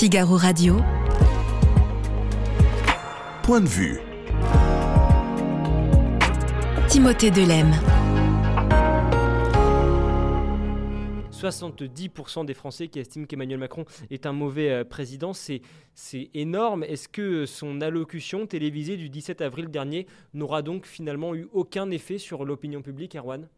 Figaro Radio. Point de vue. Timothée Delem. 70% des Français qui estiment qu'Emmanuel Macron est un mauvais euh, président, c'est énorme. Est-ce que son allocution télévisée du 17 avril dernier n'aura donc finalement eu aucun effet sur l'opinion publique, Erwan?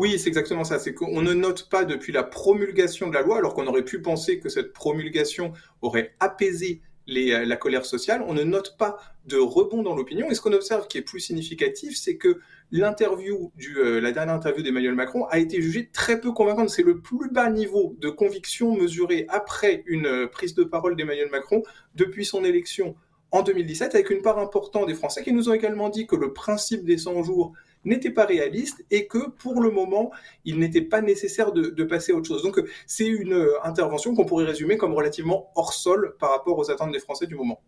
Oui, c'est exactement ça. C'est qu'on ne note pas depuis la promulgation de la loi, alors qu'on aurait pu penser que cette promulgation aurait apaisé euh, la colère sociale, on ne note pas de rebond dans l'opinion. Et ce qu'on observe qui est plus significatif, c'est que euh, la dernière interview d'Emmanuel Macron a été jugée très peu convaincante. C'est le plus bas niveau de conviction mesuré après une euh, prise de parole d'Emmanuel Macron depuis son élection en 2017, avec une part importante des Français qui nous ont également dit que le principe des 100 jours n'était pas réaliste et que pour le moment, il n'était pas nécessaire de, passer à autre chose. Donc c'est une euh, intervention qu'on pourrait résumer comme relativement hors sol par rapport aux attentes des Français du moment.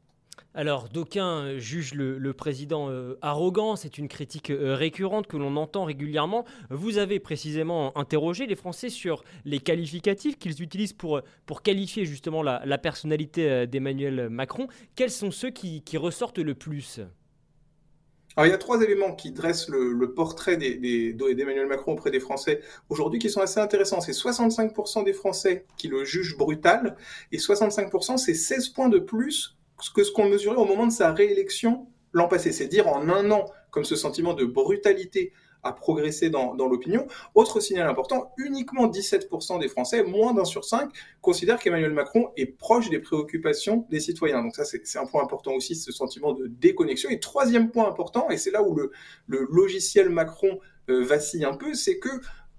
Alors, d'aucuns jugent le, président euh, arrogant, c'est une critique euh, récurrente que l'on entend régulièrement. Vous avez précisément interrogé les Français sur les qualificatifs qu'ils utilisent pour, pour qualifier justement la, personnalité d'Emmanuel Macron. Quels sont ceux qui ressortent le plus? Alors, il y a trois éléments qui dressent le, portrait d'Emmanuel Macron auprès des Français aujourd'hui qui sont assez intéressants. C'est 65% des Français qui le jugent brutal et 65%, c'est 16 points de plus que ce qu'on mesurait au moment de sa réélection l'an passé. C'est dire en un an, comme ce sentiment de brutalité a progressé dans, l'opinion. Autre signal important, uniquement 17% des Français, moins d'un sur cinq, considèrent qu'Emmanuel Macron est proche des préoccupations des citoyens. Donc ça, c'est un point important aussi, ce sentiment de déconnexion. Et troisième point important, et c'est là où le, logiciel Macron euh, vacille un peu, c'est que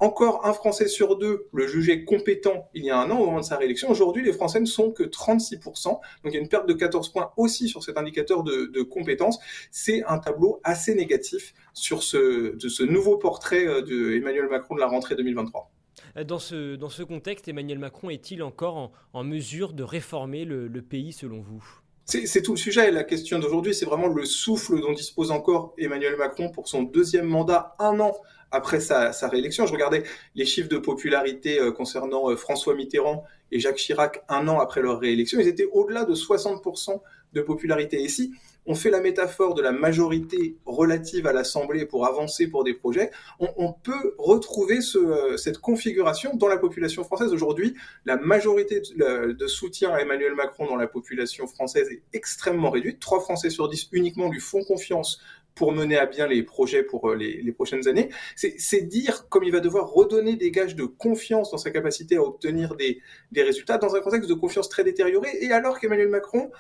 encore un Français sur deux le jugeait compétent il y a un an au moment de sa réélection. Aujourd'hui, les Français ne sont que 36%. Donc il y a une perte de 14 points aussi sur cet indicateur de, de compétence. C'est un tableau assez négatif sur ce, de ce nouveau portrait euh, d'Emmanuel Macron de la rentrée 2023. Euh, dans ce, dans ce contexte, Emmanuel Macron est-il encore en, mesure de réformer le, le pays selon vous? C'est tout le sujet. La question d'aujourd'hui, c'est vraiment le souffle dont dispose encore Emmanuel Macron pour son deuxième mandat, un an après sa, réélection. Je regardais les chiffres de popularité euh, concernant euh, François Mitterrand et Jacques Chirac un an après leur réélection. Ils étaient au-delà de 60% de popularité. Et si on fait la métaphore de la majorité relative à l'Assemblée pour avancer pour des projets, on, peut retrouver euh, cette configuration dans la population française. Aujourd'hui, la majorité de, soutien à Emmanuel Macron dans la population française est extrêmement réduite. Trois Français sur dix uniquement lui font confiance pour mener à bien les projets pour euh, les, prochaines années. C'est dire comme il va devoir redonner des gages de confiance dans sa capacité à obtenir des, des résultats dans un contexte de confiance très détérioré. Et alors qu'Emmanuel Macron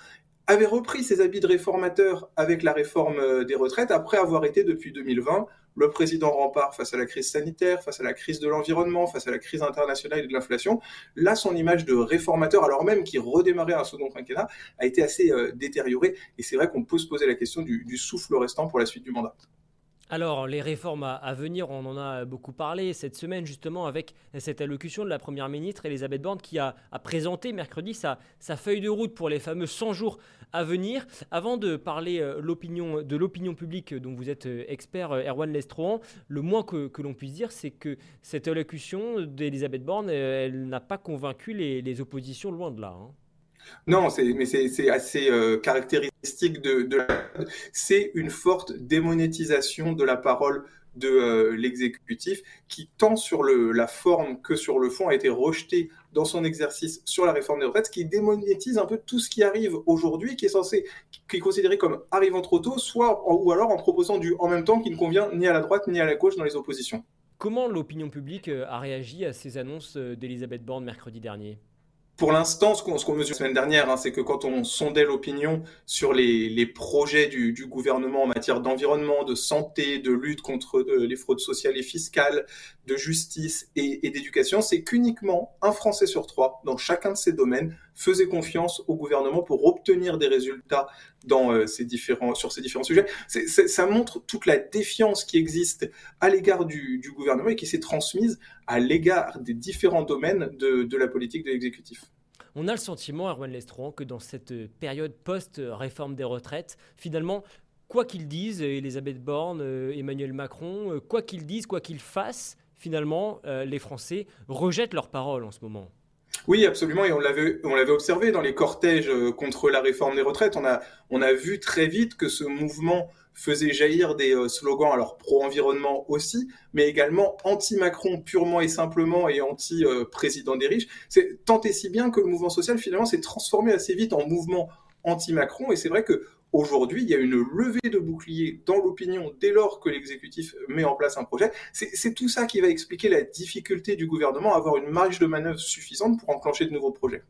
avait repris ses habits de réformateur avec la réforme euh, des retraites après avoir été depuis 2020 le président rempart face à la crise sanitaire, face à la crise de l'environnement, face à la crise internationale et de l'inflation. Là, son image de réformateur, alors même qu'il redémarrait un second quinquennat, a été assez euh, détériorée. Et c'est vrai qu'on peut se poser la question du, du souffle restant pour la suite du mandat. Alors, les réformes à, venir, on en a beaucoup parlé cette semaine justement avec cette allocution de la Première ministre Elisabeth Borne qui a, présenté mercredi sa, feuille de route pour les fameux 100 jours à venir. Avant de parler euh, de l'opinion publique dont vous êtes euh, expert, euh, Erwan Lestrohan, le moins que, l'on puisse dire, c'est que cette allocution d'Elisabeth Borne, elle n'a pas convaincu les, oppositions loin de là. Hein. Non, mais c'est assez euh, caractéristique de, de c'est une forte démonétisation de la parole de euh, l'exécutif qui, tant sur le, la forme que sur le fond, a été rejeté dans son exercice sur la réforme des retraites, qui démonétise un peu tout ce qui arrive aujourd'hui, qui est censé, qui est considéré comme arrivant trop tôt, soit ou alors en proposant du en même temps qui ne convient ni à la droite ni à la gauche dans les oppositions. Comment l'opinion publique euh, a réagi à ces annonces d'Elisabeth Borne mercredi dernier? Pour l'instant, ce qu'on mesure la semaine dernière, hein, c'est que quand on sondait l'opinion sur les, projets du, gouvernement en matière d'environnement, de santé, de lutte contre euh, les fraudes sociales et fiscales, de justice et, d'éducation, c'est qu'uniquement un Français sur trois, dans chacun de ces domaines, faisait confiance au gouvernement pour obtenir des résultats dans, euh, ces différents, sur ces différents sujets. ça montre toute la défiance qui existe à l'égard du, gouvernement et qui s'est transmise à l'égard des différents domaines de, de la politique de l'exécutif. On a le sentiment, Erwan Lestron, que dans cette période post-réforme des retraites, finalement, quoi qu'ils disent, Elisabeth Borne, euh, Emmanuel Macron, euh, quoi qu'ils disent, quoi qu'ils fassent, finalement, euh, les Français rejettent leurs paroles en ce moment. Oui, absolument, et on l'avait, observé dans les cortèges euh, contre la réforme des retraites. On a, on a vu très vite que ce mouvement faisait jaillir des euh, slogans, alors pro-environnement aussi, mais également anti-Macron purement et simplement et anti-président des riches. C'est tant et si bien que le mouvement social finalement s'est transformé assez vite en mouvement anti-Macron, et c'est vrai que Aujourd'hui, il y a une levée de boucliers dans l'opinion dès lors que l'exécutif met en place un projet. C'est tout ça qui va expliquer la difficulté du gouvernement à avoir une marge de manœuvre suffisante pour enclencher de nouveaux projets.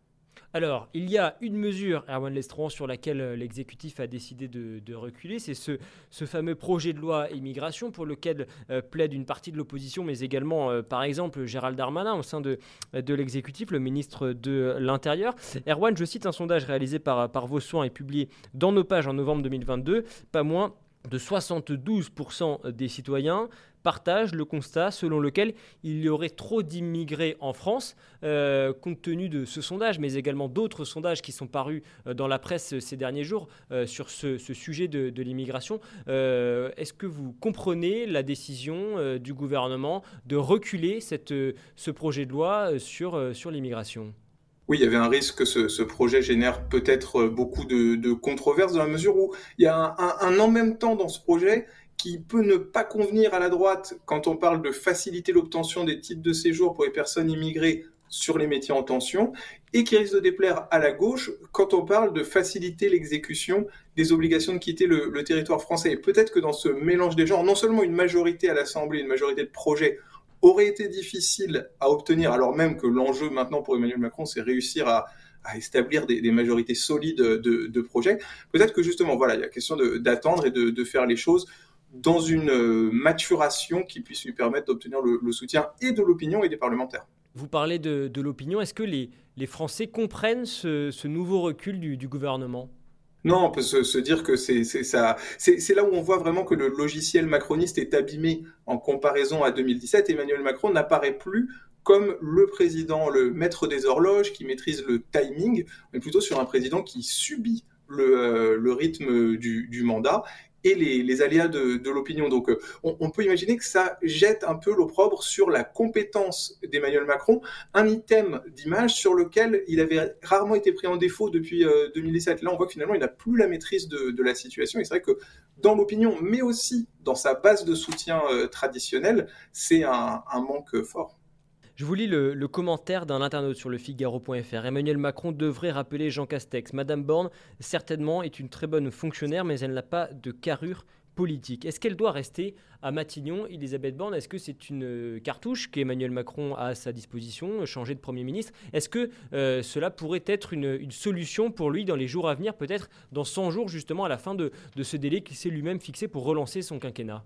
Alors, il y a une mesure, Erwan Lestron, sur laquelle euh, l'exécutif a décidé de, reculer, c'est ce, fameux projet de loi immigration pour lequel euh, plaide une partie de l'opposition, mais également, euh, par exemple, Gérald Darmanin au sein de, l'exécutif, le ministre de l'Intérieur. Erwan, je cite un sondage réalisé par, par et publié dans nos pages en novembre 2022, pas moins de 72% des citoyens partagent le constat selon lequel il y aurait trop d'immigrés en France, euh, compte tenu de ce sondage, mais également d'autres sondages qui sont parus euh, dans la presse ces derniers jours euh, sur ce, sujet de, l'immigration. Est-ce que vous comprenez la décision du gouvernement de reculer cette, ce projet de loi sur, sur l'immigration? Oui, il y avait un risque que ce, projet génère peut-être beaucoup de, controverses dans la mesure où il y a un, un, en même temps dans ce projet qui peut ne pas convenir à la droite quand on parle de faciliter l'obtention des titres de séjour pour les personnes immigrées sur les métiers en tension, et qui risque de déplaire à la gauche quand on parle de faciliter l'exécution des obligations de quitter le, territoire français. Peut-être que dans ce mélange des genres, non seulement une majorité à l'Assemblée, une majorité de projets aurait été difficile à obtenir, alors même que l'enjeu maintenant pour Emmanuel Macron, c'est réussir à, établir des, majorités solides de, projets. Peut-être que justement, voilà, il y a question d'attendre et de, faire les choses dans une euh, maturation qui puisse lui permettre d'obtenir le, soutien et de l'opinion et des parlementaires. Vous parlez de, l'opinion. Est-ce que les, Français comprennent ce, nouveau recul du gouvernement? Non, on peut se, dire que c'est ça. C'est là où on voit vraiment que le logiciel macroniste est abîmé en comparaison à 2017. Emmanuel Macron n'apparaît plus comme le président, le maître des horloges qui maîtrise le timing, mais plutôt sur un président qui subit le, euh, rythme du, mandat et les, aléas de, l'opinion. Donc euh, on, peut imaginer que ça jette un peu l'opprobre sur la compétence d'Emmanuel Macron, un item d'image sur lequel il avait rarement été pris en défaut depuis 2017. Euh, Là, on voit que finalement, il n'a plus la maîtrise de, la situation. Et c'est vrai que dans l'opinion, mais aussi dans sa base de soutien euh, traditionnelle, c'est un manque fort. Je vous lis le, commentaire d'un internaute sur le Figaro.fr. Emmanuel Macron devrait rappeler Jean Castex. Madame Borne, certainement, est une très bonne fonctionnaire, mais elle n'a pas de carrure politique. Est-ce qu'elle doit rester à Matignon, Elisabeth Borne? Est-ce que c'est une euh, cartouche qu'Emmanuel Macron a à sa disposition, changer de Premier ministre? Est-ce que euh, cela pourrait être une, solution pour lui dans les jours à venir, peut-être dans 100 jours justement à la fin de ce délai qu'il s'est lui-même fixé pour relancer son quinquennat?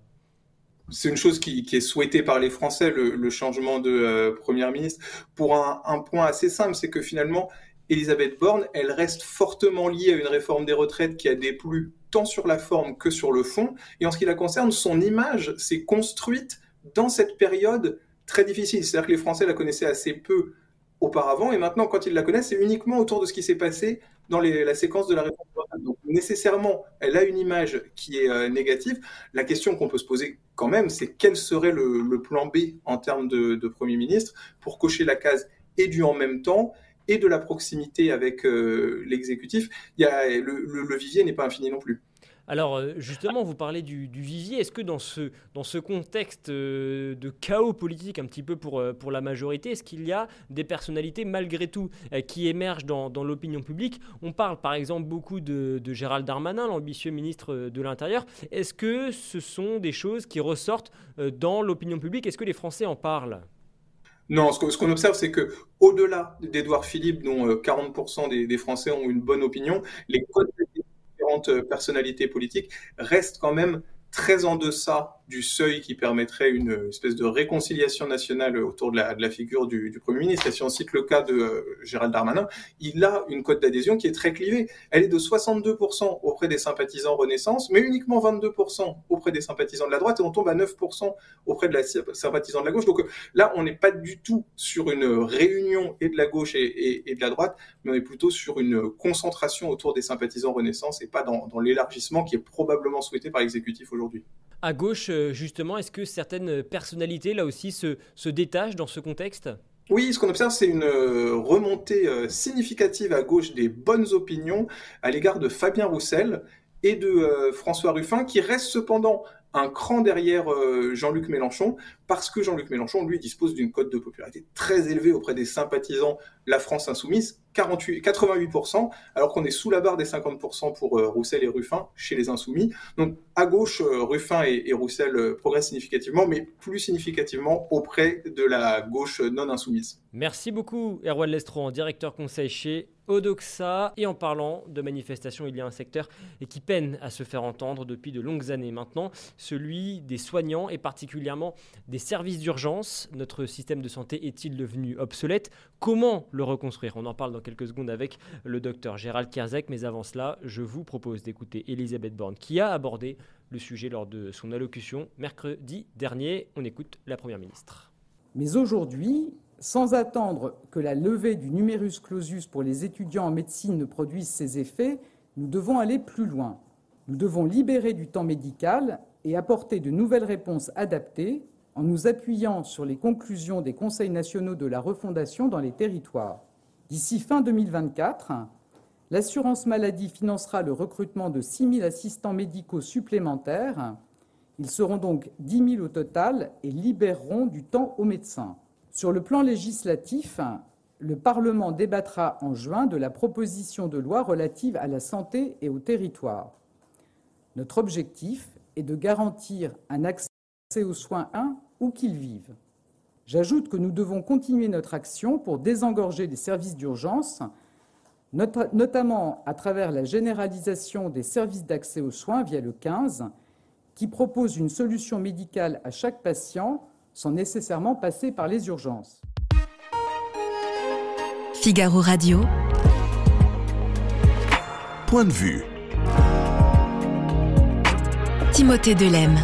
C'est une chose qui, est souhaitée par les Français, le, changement de euh, première ministre, pour un, point assez simple, c'est que finalement, Elisabeth Borne, elle reste fortement liée à une réforme des retraites qui a déplu tant sur la forme que sur le fond. Et en ce qui la concerne, son image s'est construite dans cette période très difficile. C'est-à-dire que les Français la connaissaient assez peu auparavant, et maintenant, quand ils la connaissent, c'est uniquement autour de ce qui s'est passé dans la séquence de la réforme. Donc, nécessairement, elle a une image qui est euh, négative. La question qu'on peut se poser quand même, c'est quel serait le, plan B en termes de, Premier ministre pour cocher la case et du en même temps et de la proximité avec euh, l'exécutif. Le, le vivier n'est pas infini non plus. Alors euh, justement, vous parlez du, vivier. Est-ce que dans ce, dans ce contexte euh, de chaos politique un petit peu pour, euh, pour la majorité, est-ce qu'il y a des personnalités malgré tout qui émergent dans, l'opinion publique? On parle par exemple beaucoup de, Gérald Darmanin, l'ambitieux ministre de l'Intérieur. Est-ce que ce sont des choses qui ressortent dans l'opinion publique? Est-ce que les Français en parlent? Non, ce qu'on observe, c'est que au-delà d'Edouard Philippe, dont 40% des, des, Français ont une bonne opinion, les codes personnalités politiques restent quand même très en deçà du seuil qui permettrait une espèce de réconciliation nationale autour de la, figure du, Premier ministre. Et si on cite le cas de euh, Gérald Darmanin, il a une cote d'adhésion qui est très clivée. Elle est de 62% auprès des sympathisants Renaissance, mais uniquement 22% auprès des sympathisants de la droite, et on tombe à 9% auprès de la sympathisants de la gauche. Donc là, on n'est pas du tout sur une réunion et de la gauche et, de la droite, mais on est plutôt sur une concentration autour des sympathisants Renaissance et pas dans l'élargissement qui est probablement souhaité par l'exécutif aujourd'hui. À gauche, euh, justement, est-ce que certaines personnalités, là aussi, se, détachent dans ce contexte? Oui, ce qu'on observe, c'est une remontée significative à gauche des bonnes opinions à l'égard de Fabien Roussel et de François Ruffin, qui reste cependant un cran derrière euh, Jean-Luc Mélenchon, parce que Jean-Luc Mélenchon, lui, dispose d'une cote de popularité très élevée auprès des sympathisants La France Insoumise, 48, 88%, alors qu'on est sous la barre des 50% pour euh, Roussel et Ruffin chez les Insoumis. Donc à gauche, euh, Ruffin et, Roussel progressent significativement, mais plus significativement auprès de la gauche non insoumise. Merci beaucoup, Erwan Lestron, directeur conseil chez Odoxa. Et en parlant de manifestations, il y a un secteur qui peine à se faire entendre depuis de longues années maintenant, celui des soignants et particulièrement des services d'urgence. Notre système de santé est-il devenu obsolète? Comment le reconstruire? On en parle dans quelques secondes avec le docteur Gérald Kerzek, mais avant cela, je vous propose d'écouter Elisabeth Borne qui a abordé le sujet lors de son allocution mercredi dernier. On écoute la Première ministre. Mais aujourd'hui, sans attendre que la levée du numerus clausus pour les étudiants en médecine ne produise ses effets, nous devons aller plus loin. Nous devons libérer du temps médical et apporter de nouvelles réponses adaptées en nous appuyant sur les conclusions des conseils nationaux de la refondation dans les territoires. D'ici fin 2024, l'assurance maladie financera le recrutement de 6 000 assistants médicaux supplémentaires. Ils seront donc 10 000 au total et libéreront du temps aux médecins. Sur le plan législatif, le Parlement débattra en juin de la proposition de loi relative à la santé et au territoire. Notre objectif est de garantir un accès aux soins un où qu'ils vivent. J'ajoute que nous devons continuer notre action pour désengorger les services d'urgence, notamment à travers la généralisation des services d'accès aux soins via le 15, qui propose une solution médicale à chaque patient sans nécessairement passer par les urgences. Figaro Radio. Point de vue. Timothée Delem.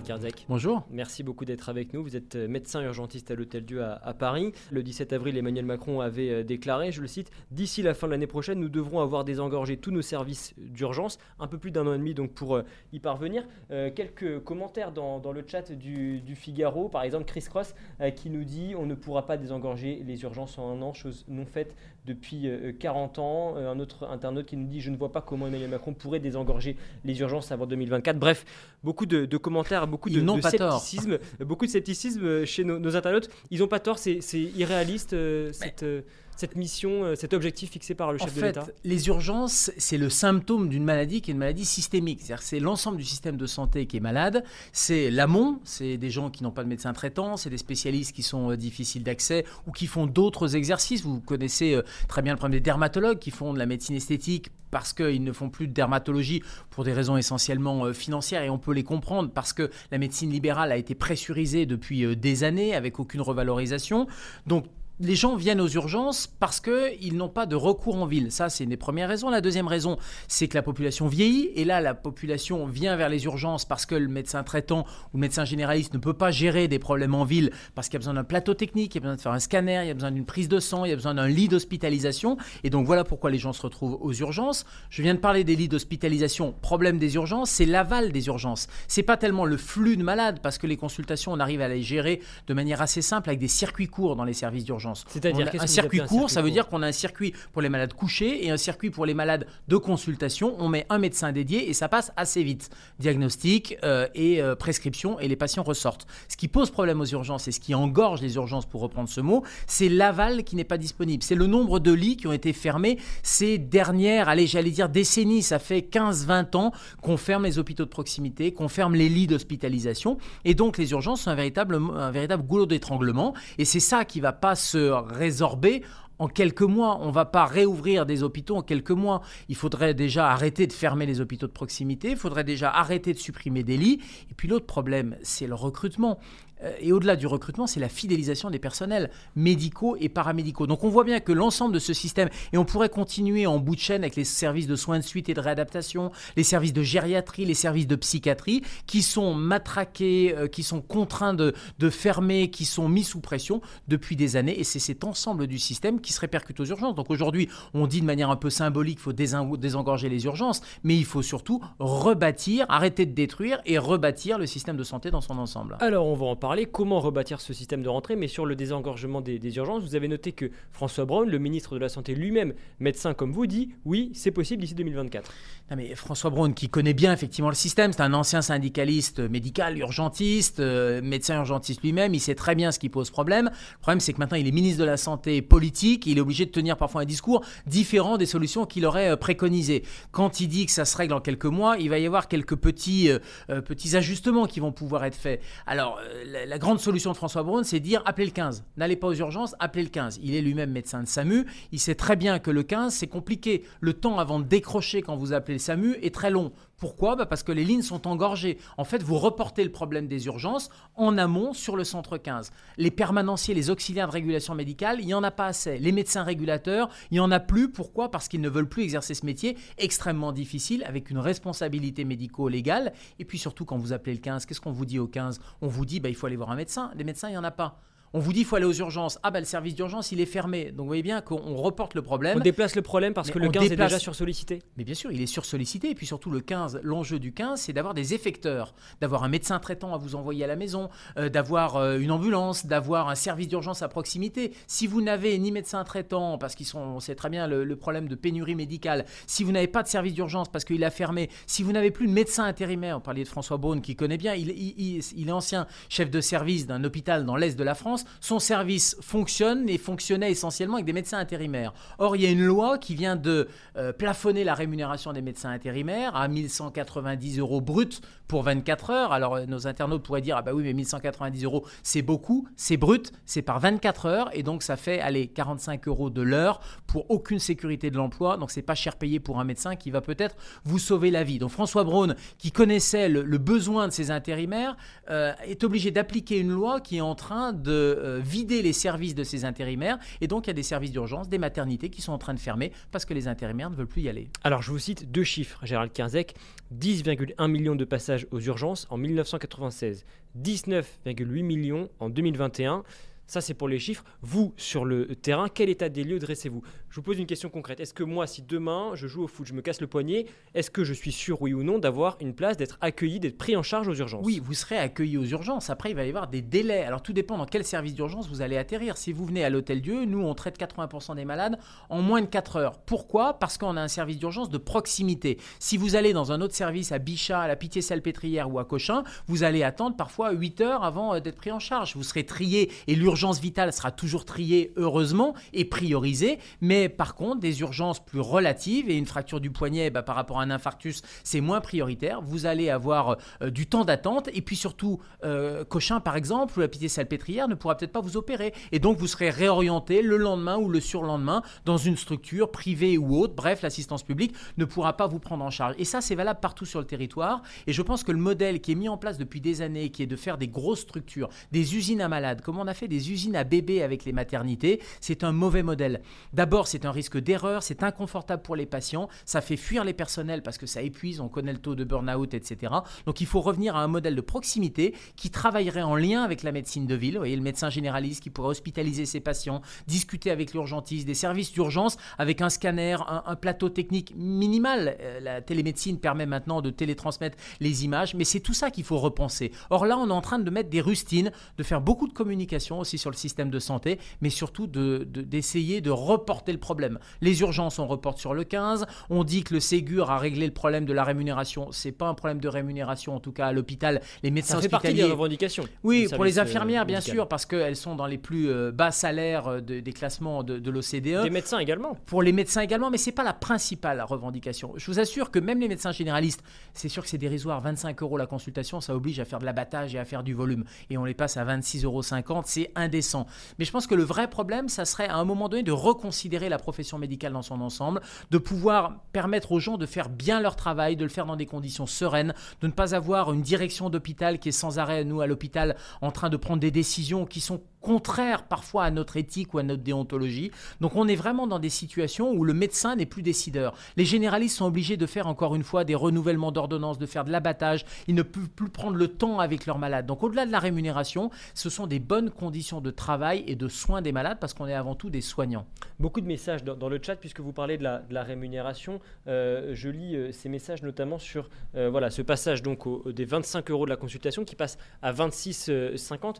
Kardec. Bonjour. Merci beaucoup d'être avec nous. Vous êtes euh, médecin urgentiste à l'Hôtel Dieu à, Paris. Le 17 avril, Emmanuel Macron avait euh, déclaré, je le cite, D'ici la fin de l'année prochaine, nous devrons avoir désengorgé tous nos services d'urgence. Un peu plus d'un an et demi donc pour euh, y parvenir. quelques commentaires dans, le chat du, Figaro. Par exemple, Chris Cross qui nous dit On ne pourra pas désengorger les urgences en un an, chose non faite depuis 40 ans. un autre internaute qui nous dit Je ne vois pas comment Emmanuel Macron pourrait désengorger les urgences avant 2024. Bref, beaucoup de commentaires beaucoup de, scepticisme, beaucoup de scepticisme chez nos, nos internautes. Ils n'ont pas tort, c'est irréaliste euh, cette, euh, cette mission, euh, cet objectif fixé par le chef de l'État En fait, les urgences, c'est le symptôme d'une maladie qui est une maladie systémique. C'est-à-dire c'est l'ensemble du système de santé qui est malade. C'est l'amont, c'est des gens qui n'ont pas de médecin traitant, c'est des spécialistes qui sont euh, difficiles d'accès ou qui font d'autres exercices. Vous connaissez euh, très bien le problème des dermatologues qui font de la médecine esthétique parce qu'ils ne font plus de dermatologie pour des raisons essentiellement financières et on peut les comprendre parce que la médecine libérale a été pressurisée depuis des années avec aucune revalorisation. Donc les gens viennent aux urgences parce qu'ils n'ont pas de recours en ville. Ça, c'est une des premières raisons. La deuxième raison, c'est que la population vieillit. Et là, la population vient vers les urgences parce que le médecin traitant ou le médecin généraliste ne peut pas gérer des problèmes en ville parce qu'il y a besoin d'un plateau technique, il y a besoin de faire un scanner, il y a besoin d'une prise de sang, il y a besoin d'un lit d'hospitalisation. Et donc, voilà pourquoi les gens se retrouvent aux urgences. Je viens de parler des lits d'hospitalisation. Problème des urgences, c'est l'aval des urgences. C'est pas tellement le flux de malades parce que les consultations, on arrive à les gérer de manière assez simple avec des circuits courts dans les services d'urgence. C'est-à-dire un circuit court, ça veut dire qu'on a un circuit pour les malades couchés et un circuit pour les malades de consultation. On met un médecin dédié et ça passe assez vite. Diagnostic euh, et euh, prescription et les patients ressortent. Ce qui pose problème aux urgences et ce qui engorge les urgences, pour reprendre ce mot, c'est l'aval qui n'est pas disponible. C'est le nombre de lits qui ont été fermés ces dernières, allez, j'allais dire décennies. Ça fait 15-20 ans qu'on ferme les hôpitaux de proximité, qu'on ferme les lits d'hospitalisation. Et donc les urgences sont un véritable, un véritable goulot d'étranglement. Et c'est ça qui va pas se résorber en quelques mois. On ne va pas réouvrir des hôpitaux en quelques mois. Il faudrait déjà arrêter de fermer les hôpitaux de proximité, il faudrait déjà arrêter de supprimer des lits. Et puis l'autre problème, c'est le recrutement. Euh, et au-delà du recrutement, c'est la fidélisation des personnels médicaux et paramédicaux. Donc on voit bien que l'ensemble de ce système, et on pourrait continuer en bout de chaîne avec les services de soins de suite et de réadaptation, les services de gériatrie, les services de psychiatrie, qui sont matraqués, euh, qui sont contraints de, fermer, qui sont mis sous pression depuis des années. Et c'est cet ensemble du système qui se répercute aux urgences. Donc aujourd'hui, on dit de manière un peu symbolique qu'il faut désengorger les urgences, mais il faut surtout rebâtir, arrêter de détruire et rebâtir le système de santé dans son ensemble. Alors on va en parler parler. Comment rebâtir ce système de rentrée Mais sur le désengorgement des, des urgences, vous avez noté que François Braun, le ministre de la Santé lui-même, médecin comme vous, dit oui, c'est possible d'ici 2024. Non mais François Braun, qui connaît bien effectivement le système, c'est un ancien syndicaliste médical, urgentiste, euh, médecin urgentiste lui-même, il sait très bien ce qui pose problème. Le problème, c'est que maintenant, il est ministre de la Santé politique, il est obligé de tenir parfois un discours différent des solutions qu'il aurait euh, préconisées. Quand il dit que ça se règle en quelques mois, il va y avoir quelques petits, euh, petits ajustements qui vont pouvoir être faits. Alors, la, grande solution de François Braun, c'est dire appelez le 15. N'allez pas aux urgences, appelez le 15. Il est lui-même médecin de SAMU, il sait très bien que le 15, c'est compliqué. Le temps avant de décrocher quand vous appelez le SAMU est très long. Pourquoi? Bah Parce que les lignes sont engorgées. En fait, vous reportez le problème des urgences en amont sur le centre 15. Les permanenciers, les auxiliaires de régulation médicale, il n'y en a pas assez. Les médecins régulateurs, il n'y en a plus. Pourquoi? Parce qu'ils ne veulent plus exercer ce métier extrêmement difficile avec une responsabilité médico-légale. Et puis surtout, quand vous appelez le 15, qu'est-ce qu'on vous dit au 15 On vous dit, bah, il faut aller voir un médecin. Les médecins, il n'y en a pas. On vous dit qu'il faut aller aux urgences. Ah bah le service d'urgence il est fermé. Donc vous voyez bien qu'on reporte le problème. On déplace le problème parce que le 15 est déjà sursollicité. Mais bien sûr, il est sursollicité. Et puis surtout le 15, l'enjeu du 15, c'est d'avoir des effecteurs, d'avoir un médecin traitant à vous envoyer à la maison, euh, d'avoir euh, une ambulance, d'avoir un service d'urgence à proximité. Si vous n'avez ni médecin traitant, parce qu'ils sont, on sait très bien le, le problème de pénurie médicale, si vous n'avez pas de service d'urgence parce qu'il a fermé, si vous n'avez plus de médecin intérimaire, on parlait de François Beaune qui connaît bien, il, il, il, il est ancien chef de service d'un hôpital dans l'est de la France, son service fonctionne et fonctionnait essentiellement avec des médecins intérimaires. Or, il y a une loi qui vient de euh, plafonner la rémunération des médecins intérimaires à 1190 euros brut pour 24 heures. Alors, euh, nos internautes pourraient dire, ah bah oui, mais 1190 euros, c'est beaucoup, c'est brut, c'est par 24 heures, et donc ça fait, allez, 45 euros de l'heure pour aucune sécurité de l'emploi, donc c'est pas cher payé pour un médecin qui va peut-être vous sauver la vie. Donc François Braun, qui connaissait le, besoin de ces intérimaires, euh, est obligé d'appliquer une loi qui est en train de euh, vider les services de ces intérimaires, et donc il y a des services d'urgence, des maternités qui sont en train de fermer parce que les intérimaires ne veulent plus y aller. Alors je vous cite deux chiffres, Gérald Quinzec, 10,1 millions de passages aux urgences en 1996, 19,8 millions en 2021. Ça, c'est pour les chiffres. Vous, sur le terrain, quel état des lieux dressez-vous? Je vous pose une question concrète. Est-ce que moi, si demain je joue au foot, je me casse le poignet, est-ce que je suis sûr, oui ou non, d'avoir une place, d'être accueilli, d'être pris en charge aux urgences? Oui, vous serez accueilli aux urgences. Après, il va y avoir des délais. Alors, tout dépend dans quel service d'urgence vous allez atterrir. Si vous venez à l'Hôtel Dieu, nous, on traite 80% des malades en moins de 4 heures. Pourquoi? Parce qu'on a un service d'urgence de proximité. Si vous allez dans un autre service à Bichat, à la Pitié-Salpêtrière ou à Cochin, vous allez attendre parfois 8 heures avant d'être pris en charge. Vous serez trié et l'urgence vitale sera toujours triée heureusement et priorisée, mais par contre des urgences plus relatives et une fracture du poignet bah, par rapport à un infarctus c'est moins prioritaire. Vous allez avoir euh, du temps d'attente et puis surtout euh, Cochin par exemple ou la pitié salpêtrière ne pourra peut-être pas vous opérer et donc vous serez réorienté le lendemain ou le surlendemain dans une structure privée ou autre. Bref, l'assistance publique ne pourra pas vous prendre en charge et ça c'est valable partout sur le territoire et je pense que le modèle qui est mis en place depuis des années qui est de faire des grosses structures, des usines à malades, comme on a fait des usines à bébés avec les maternités, c'est un mauvais modèle. D'abord, c'est un risque d'erreur, c'est inconfortable pour les patients, ça fait fuir les personnels parce que ça épuise, on connaît le taux de burn-out, etc. Donc il faut revenir à un modèle de proximité qui travaillerait en lien avec la médecine de ville. Vous voyez, le médecin généraliste qui pourrait hospitaliser ses patients, discuter avec l'urgentiste, des services d'urgence avec un scanner, un, plateau technique minimal. Euh, la télémédecine permet maintenant de télétransmettre les images, mais c'est tout ça qu'il faut repenser. Or là, on est en train de mettre des rustines, de faire beaucoup de communication aussi sur le système de santé, mais surtout d'essayer de, de, reporter le problème. Les urgences, on reporte sur le 15. On dit que le Ségur a réglé le problème de la rémunération. C'est pas un problème de rémunération, en tout cas à l'hôpital. Les médecins Ça fait hospitaliers. partie des revendications. Oui, pour les service, infirmières, euh, bien médical. sûr, parce qu'elles sont dans les plus euh, bas salaires euh, de- des classements de, de l'OCDE. Des médecins également. Pour les médecins également, mais c'est pas la principale revendication. Je vous assure que même les médecins généralistes, c'est sûr que c'est dérisoire. 25 euros la consultation, ça oblige à faire de l'abattage et à faire du volume. Et on les passe à 26,50 euros, c'est indécent. Mais je pense que le vrai problème, ça serait à un moment donné de reconsidérer la profession médicale dans son ensemble, de pouvoir permettre aux gens de faire bien leur travail, de le faire dans des conditions sereines, de ne pas avoir une direction d'hôpital qui est sans arrêt, nous à l'hôpital, en train de prendre des décisions qui sont contraires parfois à notre éthique ou à notre déontologie. Donc on est vraiment dans des situations où le médecin n'est plus décideur. Les généralistes sont obligés de faire encore une fois des renouvellements d'ordonnances, de faire de l'abattage. Ils ne peuvent plus prendre le temps avec leurs malades. Donc au-delà de la rémunération, ce sont des bonnes conditions de travail et de soins des malades parce qu'on est avant tout des soignants. Beaucoup de dans, le chat puisque vous parlez de la, rémunération. Euh, je lis euh, ces messages notamment sur euh, voilà, ce passage donc des 25 euros de la consultation qui passe à 26,50.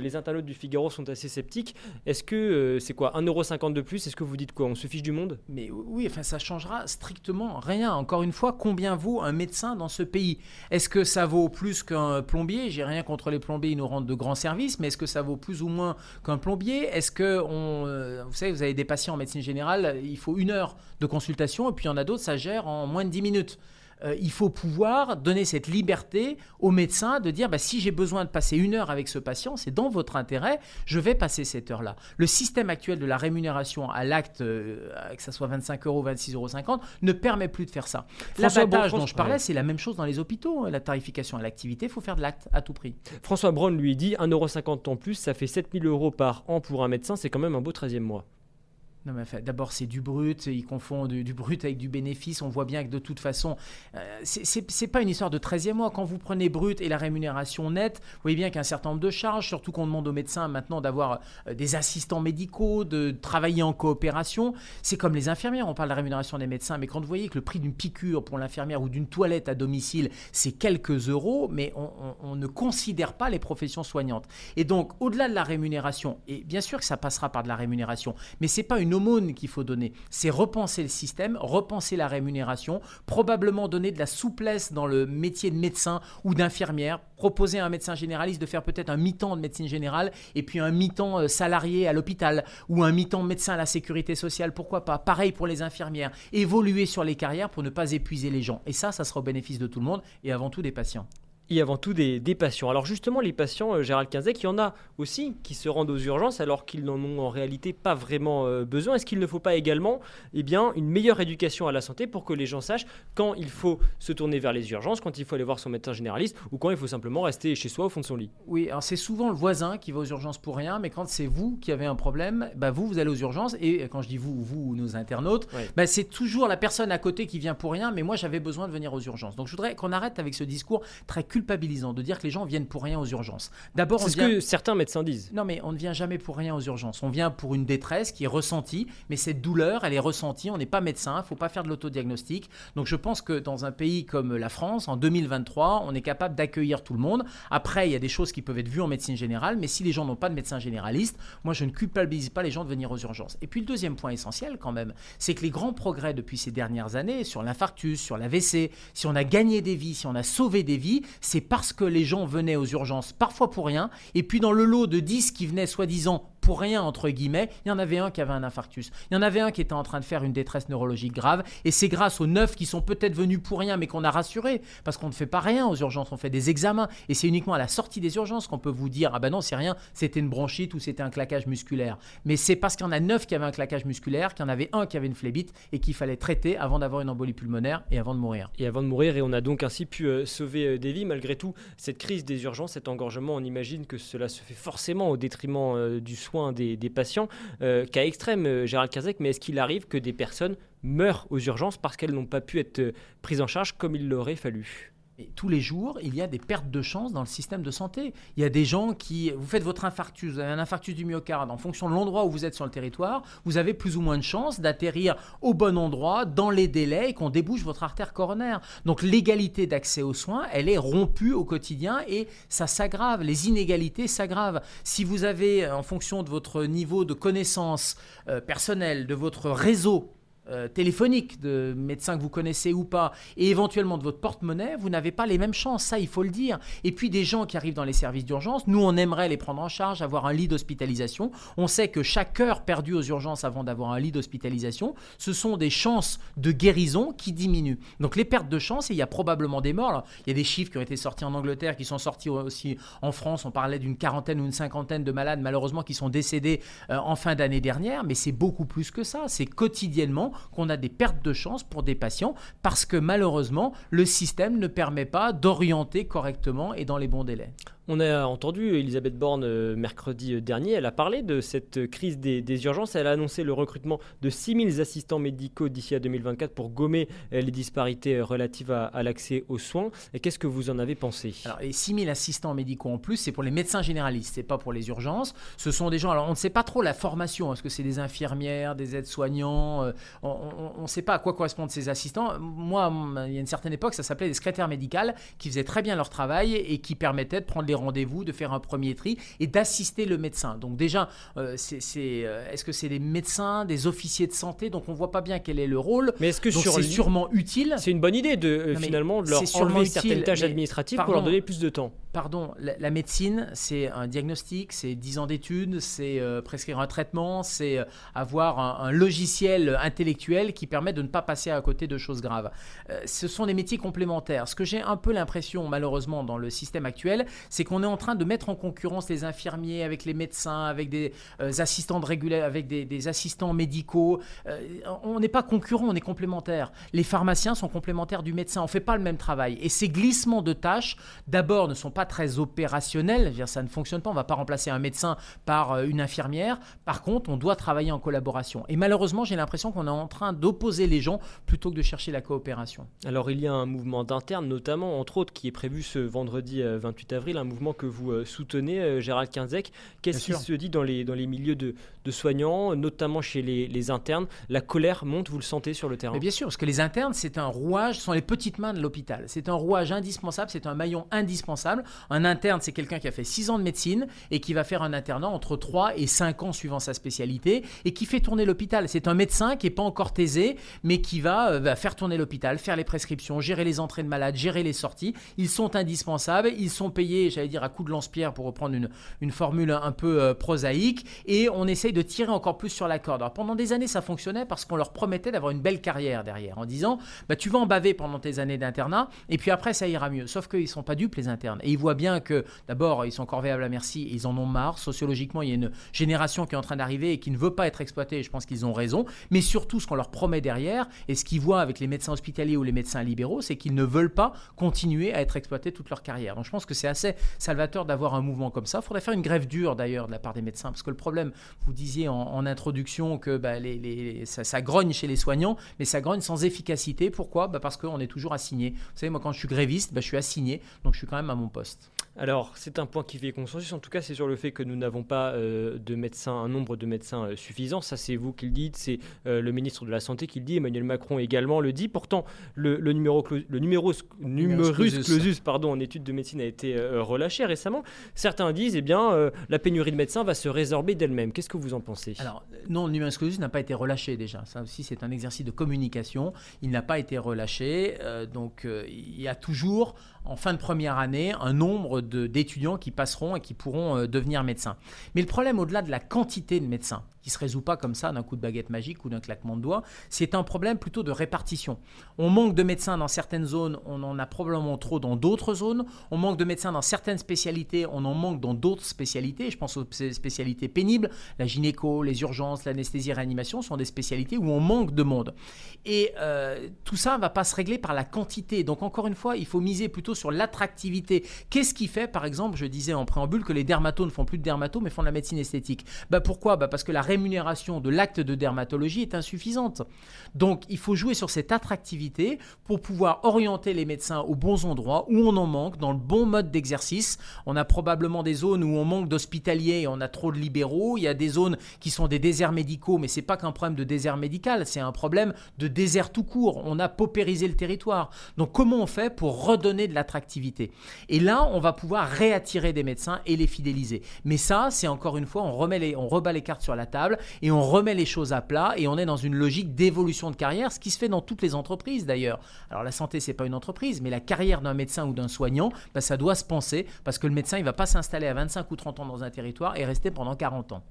les internautes du Figaro sont assez sceptiques. Est-ce que c'est quoi 1,50€ de plus? Est-ce que vous dites quoi? On se fiche du monde? Mais oui, enfin ça changera strictement rien. Encore une fois, combien vaut un médecin dans ce pays? Est-ce que ça vaut plus qu'un plombier? J'ai rien contre les plombiers, ils nous rendent de grands services, mais est-ce que ça vaut plus ou moins qu'un plombier? Est-ce que vous savez, vous avez des patients en médecine générale, il faut une heure de consultation, et puis il y en a d'autres, ça gère en moins de 10 minutes. Euh, il faut pouvoir donner cette liberté au médecin de dire bah, si j'ai besoin de passer une heure avec ce patient, c'est dans votre intérêt, je vais passer cette heure-là. Le système actuel de la rémunération à l'acte, euh, que ce soit 25 euros, 26,50 euros, ne permet plus de faire ça. L'abattage dont je parlais, c'est la même chose dans les hôpitaux. Hein. La tarification à l'activité, il faut faire de l'acte à tout prix. François Braun lui dit 1,50 euro en plus, ça fait 7000 euros par an pour un médecin, c'est quand même un beau 13e mois. D'abord, c'est du brut, ils confondent du, brut avec du bénéfice. On voit bien que de toute façon, euh, c'est pas une histoire de 13e mois. Quand vous prenez brut et la rémunération nette, vous voyez bien qu'un certain nombre de charges, surtout qu'on demande aux médecins maintenant d'avoir euh, des assistants médicaux, de travailler en coopération. C'est comme les infirmières, on parle de la rémunération des médecins, mais quand vous voyez que le prix d'une piqûre pour l'infirmière ou d'une toilette à domicile, c'est quelques euros, mais on, on ne considère pas les professions soignantes. Et donc, au-delà de la rémunération, et bien sûr que ça passera par de la rémunération, mais c'est pas une aumône qu'il faut donner. C'est repenser le système, repenser la rémunération, probablement donner de la souplesse dans le métier de médecin ou d'infirmière, proposer à un médecin généraliste de faire peut-être un mi-temps de médecine générale et puis un mi-temps euh, salarié à l'hôpital ou un mi-temps médecin à la sécurité sociale, pourquoi pas. Pareil pour les infirmières, évoluer sur les carrières pour ne pas épuiser les gens. Et ça, ça sera au bénéfice de tout le monde et avant tout des patients et avant tout des, patients. Alors justement, les patients, euh, Gérald Quinzec, il y en a aussi qui se rendent aux urgences alors qu'ils n'en ont en réalité pas vraiment euh, besoin. Est-ce qu'il ne faut pas également eh bien, une meilleure éducation à la santé pour que les gens sachent quand il faut se tourner vers les urgences, quand il faut aller voir son médecin généraliste ou quand il faut simplement rester chez soi au fond de son lit? Oui, alors c'est souvent le voisin qui va aux urgences pour rien, mais quand c'est vous qui avez un problème, bah vous, vous allez aux urgences. Et quand je dis vous, vous ou nos internautes, bah c'est toujours la personne à côté qui vient pour rien, mais moi j'avais besoin de venir aux urgences. Donc je voudrais qu'on arrête avec ce discours très culpabilisant de dire que les gens viennent pour rien aux urgences. D'abord, c'est ce que certains médecins disent. Non, mais on ne vient jamais pour rien aux urgences. On vient pour une détresse qui est ressentie, mais cette douleur, elle est ressentie. On n'est pas médecin, il faut pas faire de l'autodiagnostic. Donc je pense que dans un pays comme la France, en 2023, on est capable d'accueillir tout le monde. Après, il y a des choses qui peuvent être vues en médecine générale, mais si les gens n'ont pas de médecin généraliste, moi je ne culpabilise pas les gens de venir aux urgences. Et puis le deuxième point essentiel quand même, c'est que les grands progrès depuis ces dernières années sur l'infarctus, sur l'AVC, si on a gagné des vies, si on a sauvé des vies, c'est parce que les gens venaient aux urgences, parfois pour rien, et puis dans le lot de 10 qui venaient soi-disant pour rien, entre guillemets, il y en avait un qui avait un infarctus. Il y en avait un qui était en train de faire une détresse neurologique grave. Et c'est grâce aux neuf qui sont peut-être venus pour rien, mais qu'on a rassuré. Parce qu'on ne fait pas rien aux urgences, on fait des examens. Et c'est uniquement à la sortie des urgences qu'on peut vous dire Ah ben non, c'est rien, c'était une bronchite ou c'était un claquage musculaire. Mais c'est parce qu'il y en a neuf qui avaient un claquage musculaire, qu'il y en avait un qui avait une phlébite et qu'il fallait traiter avant d'avoir une embolie pulmonaire et avant de mourir. Et avant de mourir, et on a donc ainsi pu euh, sauver euh, des vies. Malgré tout, cette crise des urgences, cet engorgement, on imagine que cela se fait forcément au détriment euh, du soin des patients. Euh, cas extrême, euh, Gérald Kazek, mais est-ce qu'il arrive que des personnes meurent aux urgences parce qu'elles n'ont pas pu être euh, prises en charge comme il l'aurait fallu? Tous les jours, il y a des pertes de chance dans le système de santé. Il y a des gens qui, vous faites votre infarctus, vous avez un infarctus du myocarde, en fonction de l'endroit où vous êtes sur le territoire, vous avez plus ou moins de chances d'atterrir au bon endroit, dans les délais, qu'on débouche votre artère coronaire. Donc l'égalité d'accès aux soins, elle est rompue au quotidien et ça s'aggrave. Les inégalités s'aggravent. Si vous avez, en fonction de votre niveau de connaissance euh, personnelle, de votre réseau, euh, téléphonique de médecins que vous connaissez ou pas, et éventuellement de votre porte-monnaie, vous n'avez pas les mêmes chances, ça il faut le dire. Et puis des gens qui arrivent dans les services d'urgence, nous on aimerait les prendre en charge, avoir un lit d'hospitalisation. On sait que chaque heure perdue aux urgences avant d'avoir un lit d'hospitalisation, ce sont des chances de guérison qui diminuent. Donc les pertes de chance, et il y a probablement des morts. il y a des chiffres qui ont été sortis en Angleterre, qui sont sortis aussi en France. On parlait d'une quarantaine ou une cinquantaine de malades malheureusement qui sont décédés euh, en fin d'année dernière, mais c'est beaucoup plus que ça. C'est quotidiennement qu'on a des pertes de chance pour des patients parce que malheureusement, le système ne permet pas d'orienter correctement et dans les bons délais. On a entendu Elisabeth Borne euh, mercredi dernier, elle a parlé de cette crise des, urgences, elle a annoncé le recrutement de 6000 assistants médicaux d'ici à 2024 pour gommer euh, les disparités euh, relatives à, l'accès aux soins. Et qu'est-ce que vous en avez pensé? Alors les 6000 assistants médicaux en plus, c'est pour les médecins généralistes, c'est pas pour les urgences. Ce sont des gens, alors on ne sait pas trop la formation, est-ce que c'est des infirmières, des aides-soignants, on ne sait pas à quoi correspondent ces assistants. Moi, il y a une certaine époque, ça s'appelait des secrétaires médicales qui faisaient très bien leur travail et qui permettaient de prendre les rendez-vous, de faire un premier tri et d'assister le médecin. Donc déjà, euh, c'est, euh, est-ce que c'est des médecins, des officiers de santé? Donc on voit pas bien quel est le rôle. Mais est-ce que c'est sûrement utile C'est une bonne idée de euh, finalement de leur enlever certaines tâches administratives pour leur donner plus de temps. Pardon, la, médecine, c'est un diagnostic, c'est 10 ans d'études, c'est prescrire un traitement, c'est avoir un, logiciel intellectuel qui permet de ne pas passer à côté de choses graves. ce sont des métiers complémentaires. Ce que j'ai un peu l'impression, malheureusement, dans le système actuel, c'est qu'on est en train de mettre en concurrence les infirmiers avec les médecins, avec des euh, assistants de avec des, assistants médicaux. Euh, on n'est pas concurrents, on est complémentaires. Les pharmaciens sont complémentaires du médecin. On fait pas le même travail. Et ces glissements de tâches, d'abord, ne sont pas très opérationnels. Ça ne fonctionne pas. On va pas remplacer un médecin par euh, une infirmière. Par contre, on doit travailler en collaboration. Et malheureusement, j'ai l'impression qu'on est en train d'opposer les gens plutôt que de chercher la coopération. Alors, il y a un mouvement d'interne, notamment, entre autres, qui est prévu ce vendredi 28 avril, mouvement que vous euh, soutenez, euh, Gérald Quinzec. Qu'est-ce qui se dit dans les, dans les milieux de, de soignants, notamment chez les, les, internes? La colère monte, vous le sentez sur le terrain? Bien sûr, parce que les internes, c'est un rouage, ce sont les petites mains de l'hôpital. C'est un rouage indispensable, c'est un maillon indispensable. Un interne, c'est quelqu'un qui a fait 6 ans de médecine et qui va faire un internat entre 3 et 5 ans suivant sa spécialité et qui fait tourner l'hôpital. C'est un médecin qui n'est pas encore taisé, mais qui va, euh, va faire tourner l'hôpital, faire les prescriptions, gérer les entrées de malades, gérer les sorties. Ils sont indispensables, ils sont payés, j'allais dire, à coup de lance-pierre pour reprendre une, une formule un peu euh, prosaïque, et on essaye de tirer encore plus sur la corde. Alors pendant des années, ça fonctionnait parce qu'on leur promettait d'avoir une belle carrière derrière, en disant bah, tu vas en baver pendant tes années d'internat, et puis après, ça ira mieux. Sauf qu'ils ne sont pas dupes, les internes. Et ils voient bien que, d'abord, ils sont corvéables à merci, ils en ont marre. Sociologiquement, il y a une génération qui est en train d'arriver et qui ne veut pas être exploitée, et je pense qu'ils ont raison. Mais surtout, ce qu'on leur promet derrière, et ce qu'ils voient avec les médecins hospitaliers ou les médecins libéraux, c'est qu'ils ne veulent pas continuer à être exploités toute leur carrière. Donc je pense que c'est assez salvateur d'avoir un mouvement comme ça. Il faudrait faire une grève dure d'ailleurs de la part des médecins, parce que le problème, vous disiez en, introduction que bah, les, ça, grogne chez les soignants, mais ça grogne sans efficacité. Pourquoi? Bah, Parce qu'on est toujours assigné. Vous savez, moi quand je suis gréviste, bah, je suis assigné, donc je suis quand même à mon poste. Alors, c'est un point qui fait consensus. En tout cas, c'est sur le fait que nous n'avons pas euh, de médecins, un nombre de médecins euh, suffisant. Ça, c'est vous qui le dites, c'est euh, le ministre de la Santé qui le dit, Emmanuel Macron également le dit. Pourtant, le, numéro, le numéro numerus clausus, pardon, en études de médecine a été récemment. Certains disent, eh bien, la pénurie de médecins va se résorber d'elle-même. Qu'est-ce que vous en pensez? Alors, non, le numerus n'a pas été relâché déjà. Ça aussi, c'est un exercice de communication. Il n'a pas été relâché. donc, il y a toujours en fin de première année un nombre d'étudiants qui passeront et qui pourront euh, devenir médecins. Mais le problème au-delà de la quantité de médecins, qui se résout pas comme ça d'un coup de baguette magique ou d'un claquement de doigts. C'est un problème plutôt de répartition. On manque de médecins dans certaines zones, on en a probablement trop dans d'autres zones. On manque de médecins dans certaines spécialités, on en manque dans d'autres spécialités. Je pense aux spécialités pénibles, la gynéco, les urgences, l'anesthésie, réanimation sont des spécialités où on manque de monde. Et euh, tout ça ne va pas se régler par la quantité. Donc encore une fois, il faut miser plutôt sur l'attractivité. Qu'est-ce qui fait, par exemple, je disais en préambule que les dermatos ne font plus de dermatos mais font de la médecine esthétique? Bah Pourquoi? Bah Parce que la rémunération de l'acte de dermatologie est insuffisante. Donc il faut jouer sur cette attractivité pour pouvoir orienter les médecins aux bons endroits où on en manque, dans le bon mode d'exercice. On a probablement des zones où on manque d'hospitaliers et on a trop de libéraux. Il y a des zones qui sont des déserts médicaux, mais c'est pas qu'un problème de désert médical, c'est un problème de désert tout court. On a paupérisé le territoire. Donc comment on fait pour redonner de l'attractivité Et là, on va pouvoir réattirer des médecins et les fidéliser. Mais ça, c'est encore une fois, on remet on rebat les cartes sur la table et on remet les choses à plat et on est dans une logique d'évolution de carrière, ce qui se fait dans toutes les entreprises d'ailleurs. Alors la santé, c'est pas une entreprise, mais la carrière d'un médecin ou d'un soignant, bah, ça doit se penser parce que le médecin, il va pas s'installer à 25 ou 30 ans dans un territoire et rester pendant 40 ans.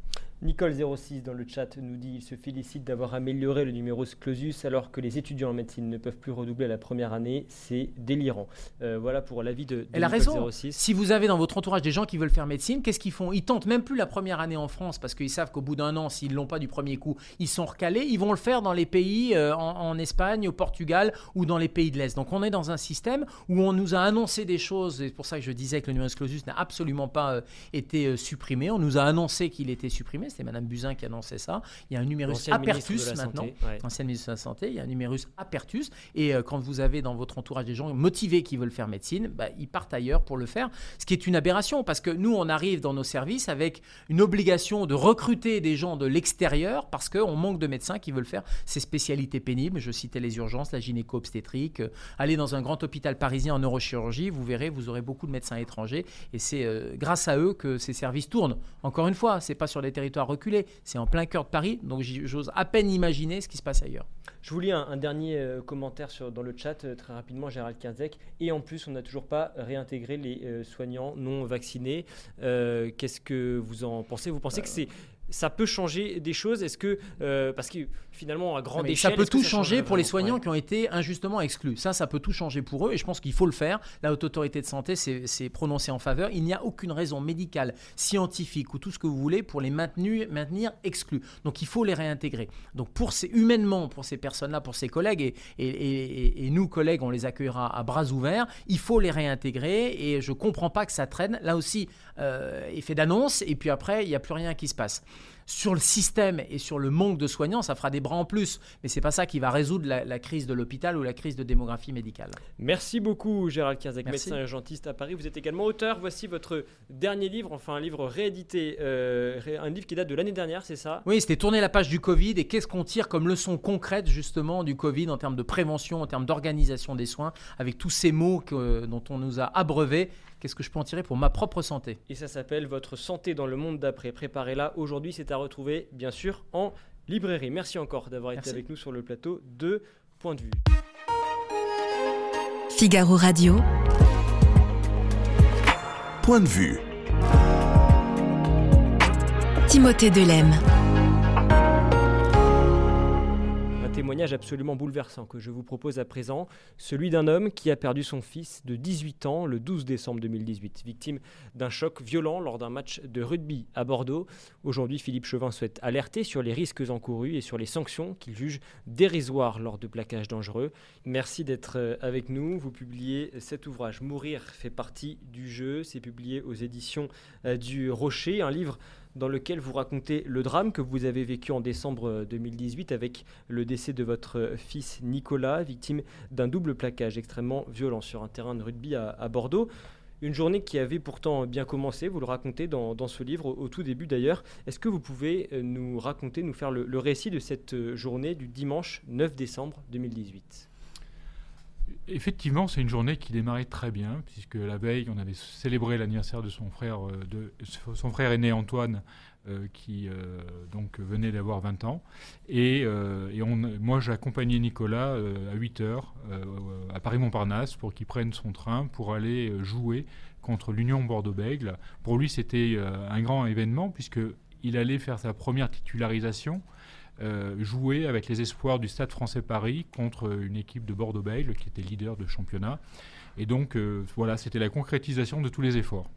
Nicole06 dans le chat nous dit il se félicite d'avoir amélioré le numerus clausus alors que les étudiants en médecine ne peuvent plus redoubler la première année. C'est délirant. Euh, voilà pour l'avis de, de Elle a raison. 06. Si vous avez dans votre entourage des gens qui veulent faire médecine, qu'est-ce qu'ils font? Ils tentent même plus la première année en France parce qu'ils savent qu'au bout d'un an, s'ils l'ont pas du premier coup, ils sont recalés. Ils vont le faire dans les pays, euh, en, en Espagne, au Portugal ou dans les pays de l'Est. Donc on est dans un système où on nous a annoncé des choses. C'est pour ça que je disais que le numerus clausus n'a absolument pas euh, été supprimé. On nous a annoncé qu'il était supprimé. C'était Madame Buzyn qui annonçait ça. Il y a un numerus apertus maintenant ouais. ancienne ministre de la Santé, il y a un numerus apertus. Et euh, quand vous avez dans votre entourage des gens motivés qui veulent faire médecine, bah, ils partent ailleurs pour le faire. Ce qui est une aberration parce que nous, on arrive dans nos services avec une obligation de recruter des gens de l'extérieur parce qu'on manque de médecins qui veulent faire ces spécialités pénibles. Je citais les urgences, la gynéco-obstétrique. Euh, allez dans un grand hôpital parisien en neurochirurgie, vous verrez, vous aurez beaucoup de médecins étrangers. Et c'est euh, grâce à eux que ces services tournent. Encore une fois, c'est pas sur des territoires reculés, c'est en plein cœur de Paris. Donc j'ose à peine imaginer ce qui se passe ailleurs. Je vous lis un, un dernier euh, commentaire sur, dans le chat, euh, très rapidement, Gérald Kierzek. Et en plus, on n'a toujours pas réintégré les euh, soignants non vaccinés. Qu'est-ce que vous en pensez? Vous pensez que c'est ça peut changer des choses Est-ce que euh, parce que finalement à grande Mais échelle, ça peut tout ça changer pour les soignants Ouais. qui ont été injustement exclus. Ça, ça peut tout changer pour eux et je pense qu'il faut le faire. La Haute Autorité de Santé s'est prononcée en faveur. Il n'y a aucune raison médicale, scientifique ou tout ce que vous voulez pour les maintenir exclus. Donc il faut les réintégrer. Donc pour ces, humainement, pour ces personnes-là, pour ces collègues et, et- et- et nous, collègues, on les accueillera à bras ouverts, il faut les réintégrer et je ne comprends pas que ça traîne. Là aussi, euh, effet d'annonce et puis après, il n'y a plus rien qui se passe sur le système et sur le manque de soignants, ça fera des bras en plus. Mais c'est pas ça qui va résoudre la, la crise de l'hôpital ou la crise de démographie médicale. Merci beaucoup Gérald Kierzek, Merci. médecin urgentiste à Paris. Vous êtes également auteur. Voici votre dernier livre, enfin un livre réédité, euh, un livre qui date de l'année dernière, c'est ça? Oui, c'était tourner la page du Covid et qu'est-ce qu'on tire comme leçon concrète justement du Covid en termes de prévention, en termes d'organisation des soins, avec tous ces mots que- dont on nous a abreuvés. Qu'est-ce que je peux en tirer pour ma propre santé? Et ça s'appelle Votre santé dans le monde d'après. Préparez-la. Aujourd'hui, c'est à retrouver, bien sûr, en librairie. Merci encore d'avoir été Merci. avec nous sur le plateau de Point de vue. Figaro Radio. Point de vue. Timothée Delem. Témoignage absolument bouleversant que je vous propose à présent, celui d'un homme qui a perdu son fils de 18 ans le 12 décembre 2018, victime d'un choc violent lors d'un match de rugby à Bordeaux. Aujourd'hui, Philippe Chauvin souhaite alerter sur les risques encourus et sur les sanctions qu'il juge dérisoires lors de plaquages dangereux. Merci d'être euh, avec nous. Vous publiez cet ouvrage Mourir fait partie du jeu. C'est publié aux éditions euh, du Rocher, un livre dans lequel vous racontez le drame que vous avez vécu en décembre euh, 2018 avec le décès de votre euh, fils Nicolas, victime d'un double plaquage extrêmement violent sur un terrain de rugby à, Bordeaux. Une journée qui avait pourtant bien commencé, vous le racontez dans, ce livre, au, tout début d'ailleurs. Est-ce que vous pouvez euh, nous raconter, nous faire le, le récit de cette euh, journée du dimanche 9 décembre 2018 Effectivement, c'est une journée qui démarrait très bien, puisque la veille, on avait célébré l'anniversaire de son frère, euh, de, son frère aîné Antoine, euh, qui euh, donc venait d'avoir 20 ans. Et, moi, j'ai accompagné Nicolas à 8 heures euh, à Paris-Montparnasse pour qu'il prenne son train pour aller jouer contre l'Union Bordeaux-Bègles. Pour lui, c'était un grand événement, puisqu'il allait faire sa première titularisation jouer avec les espoirs du Stade français Paris contre une équipe de Bordeaux-Bègles qui était leader de championnat. Et donc euh, voilà, c'était la concrétisation de tous les efforts.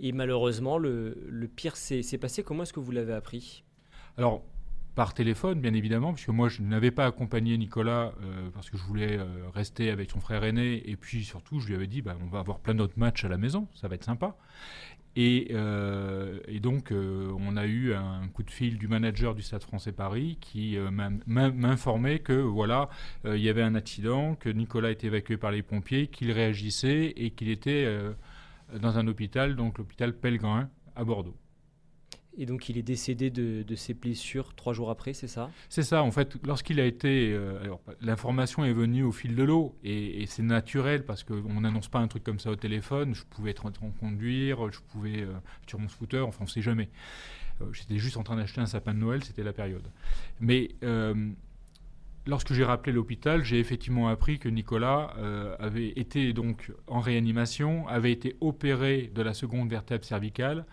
Et malheureusement, le, le pire s'est s'est passé. Comment est-ce que vous l'avez appris? Alors, par téléphone, bien évidemment, puisque moi, je n'avais pas accompagné Nicolas euh, parce que je voulais euh, rester avec son frère aîné. Et puis, surtout, je lui avais dit, bah, on va avoir plein d'autres matchs à la maison, ça va être sympa. Et, euh, et donc, euh, on a eu un coup de fil du manager du Stade français Paris qui euh, m'in- m'in- m'informait que voilà, il y avait un accident, que Nicolas était évacué par les pompiers, qu'il réagissait et qu'il était dans un hôpital, donc l'hôpital Pellegrin à Bordeaux. Et donc, il est décédé de, ses blessures trois jours après, c'est ça? C'est ça, en fait, lorsqu'il a été... euh, alors, l'information est venue au fil de l'eau, et, c'est naturel, parce qu'on n'annonce pas un truc comme ça au téléphone, je pouvais être en train de conduire, je pouvais euh, sur mon scooter, enfin on ne sait jamais. Euh, J'étais juste en train d'acheter un sapin de Noël, c'était la période. Mais euh, lorsque j'ai rappelé l'hôpital, j'ai effectivement appris que Nicolas avait été donc en réanimation, avait été opéré de la seconde vertèbre cervicale,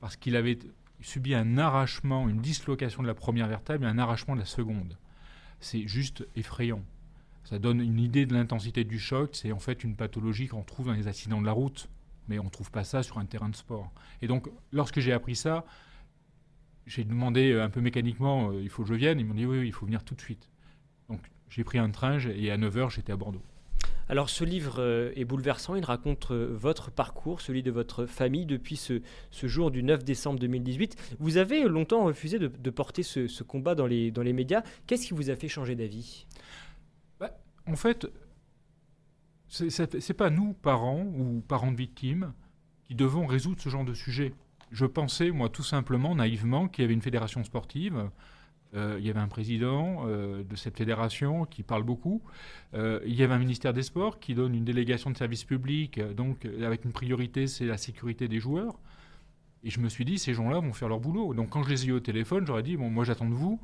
parce qu'il avait subit un arrachement, une dislocation de la première vertèbre et un arrachement de la seconde. C'est juste effrayant. Ça donne une idée de l'intensité du choc. C'est en fait une pathologie qu'on trouve dans les accidents de la route, mais on ne trouve pas ça sur un terrain de sport. Et donc, lorsque j'ai appris ça, j'ai demandé euh, un peu mécaniquement, euh, il faut que je vienne. Ils m'ont dit oui, oui, il faut venir tout de suite. Donc, j'ai pris un train et à 9h, j'étais à Bordeaux. Alors ce livre euh, est bouleversant, il raconte votre parcours, celui de votre famille depuis ce, jour du 9 décembre 2018. Vous avez longtemps refusé de, porter ce, combat dans les, dans les médias. Qu'est-ce qui vous a fait changer d'avis? Bah, En fait, c'est pas nous, parents ou parents de victimes, qui devons résoudre ce genre de sujet je pensais, moi, tout simplement, naïvement, qu'il y avait une fédération sportive. Euh, il y avait un président euh, de cette fédération qui parle beaucoup. Euh, il y avait un ministère des Sports qui donne une délégation de service public, donc avec une priorité, c'est la sécurité des joueurs. Et je me suis dit, ces gens-là vont faire leur boulot. Donc quand je les ai eu au téléphone, j'aurais dit, bon, moi j'attends de vous,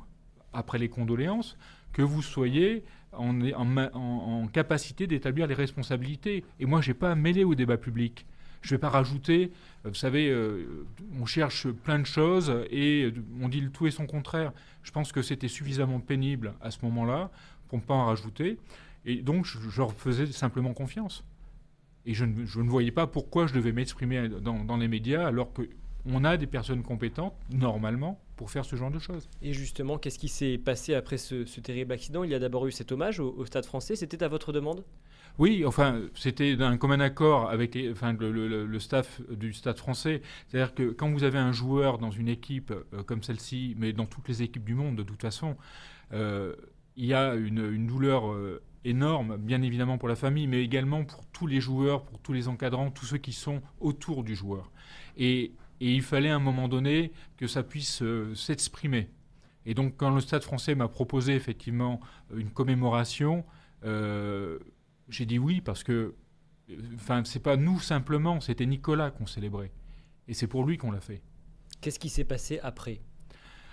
après les condoléances, que vous soyez en, en, capacité d'établir les responsabilités. Et moi, je n'ai pas à mêler au débat public. Je ne vais pas rajouter, euh, vous savez, euh, on cherche plein de choses et on dit le tout et son contraire. Je pense que c'était suffisamment pénible à ce moment-là pour ne pas en rajouter. Et donc, je, leur faisais simplement confiance. Et je ne, voyais pas pourquoi je devais m'exprimer dans, les médias alors qu'on a des personnes compétentes, normalement, pour faire ce genre de choses. Et justement, qu'est-ce qui s'est passé après ce, terrible accident? Il y a d'abord eu cet hommage au Stade français. C'était à votre demande? Oui, enfin, c'était d'un commun accord avec le, staff du Stade français. C'est-à-dire que quand vous avez un joueur dans une équipe euh, comme celle-ci, mais dans toutes les équipes du monde de toute façon, euh, il y a une, douleur euh, énorme, bien évidemment pour la famille, mais également pour tous les joueurs, pour tous les encadrants, tous ceux qui sont autour du joueur. Et, il fallait à un moment donné que ça puisse s'exprimer. Et donc quand le Stade français m'a proposé effectivement une commémoration, j'ai dit oui parce que, enfin, c'est pas nous simplement, c'était Nicolas qu'on célébrait. Et c'est pour lui qu'on l'a fait. Qu'est-ce qui s'est passé après?